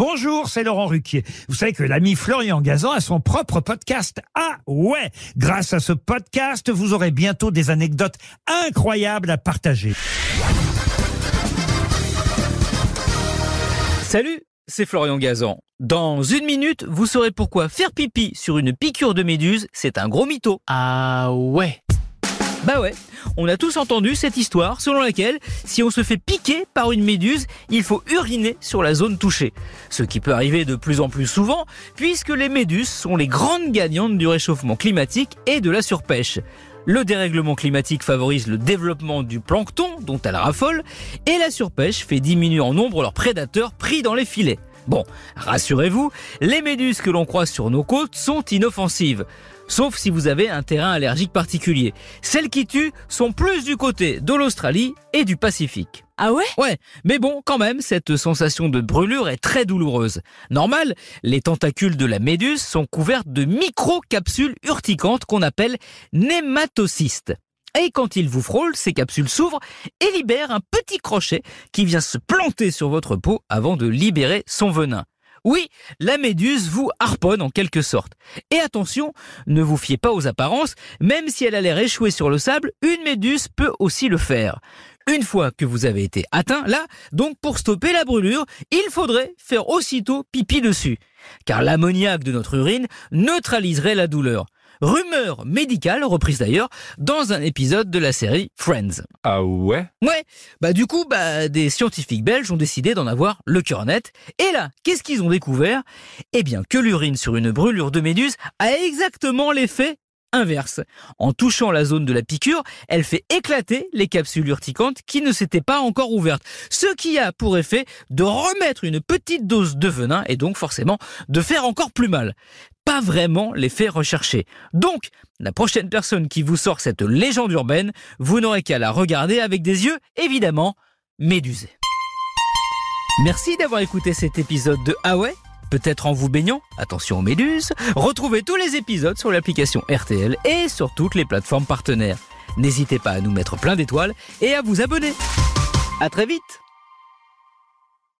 Bonjour, c'est Laurent Ruquier. Vous savez que l'ami Florian Gazan a son propre podcast. Ah ouais Grâce à ce podcast, vous aurez bientôt des anecdotes incroyables à partager. Salut, c'est Florian Gazan. Dans une minute, vous saurez pourquoi faire pipi sur une piqûre de méduse, c'est un gros mytho. Ah ouais Bah ouais, on a tous entendu cette histoire selon laquelle si on se fait piquer par une méduse, il faut uriner sur la zone touchée. Ce qui peut arriver de plus en plus souvent puisque les méduses sont les grandes gagnantes du réchauffement climatique et de la surpêche. Le dérèglement climatique favorise le développement du plancton dont elles raffolent et la surpêche fait diminuer en nombre leurs prédateurs pris dans les filets. Bon, rassurez-vous, les méduses que l'on croise sur nos côtes sont inoffensives. Sauf si vous avez un terrain allergique particulier. Celles qui tuent sont plus du côté de l'Australie et du Pacifique. Ah ouais? Ouais, mais bon, quand même, cette sensation de brûlure est très douloureuse. Normal, les tentacules de la méduse sont couvertes de micro-capsules urticantes qu'on appelle nématocystes. Et quand il vous frôle, ces capsules s'ouvrent et libèrent un petit crochet qui vient se planter sur votre peau avant de libérer son venin. Oui, la méduse vous harponne en quelque sorte. Et attention, ne vous fiez pas aux apparences, même si elle a l'air échouée sur le sable, une méduse peut aussi le faire. Une fois que vous avez été atteint, là, donc pour stopper la brûlure, il faudrait faire aussitôt pipi dessus. Car l'ammoniaque de notre urine neutraliserait la douleur. Rumeur médicale reprise d'ailleurs dans un épisode de la série Friends. Ah ouais? Ouais, bah du coup, bah des scientifiques belges ont décidé d'en avoir le cœur net. Et là, qu'est-ce qu'ils ont découvert? Eh bien que l'urine sur une brûlure de méduse a exactement l'effet inverse. En touchant la zone de la piqûre, elle fait éclater les capsules urticantes qui ne s'étaient pas encore ouvertes. Ce qui a pour effet de remettre une petite dose de venin et donc forcément de faire encore plus mal. Pas vraiment l'effet recherché. Donc, la prochaine personne qui vous sort cette légende urbaine, vous n'aurez qu'à la regarder avec des yeux, évidemment, médusés. Merci d'avoir écouté cet épisode de Ah peut-être en vous baignant, attention aux méduses, retrouvez tous les épisodes sur l'application RTL et sur toutes les plateformes partenaires. N'hésitez pas à nous mettre plein d'étoiles et à vous abonner. À très vite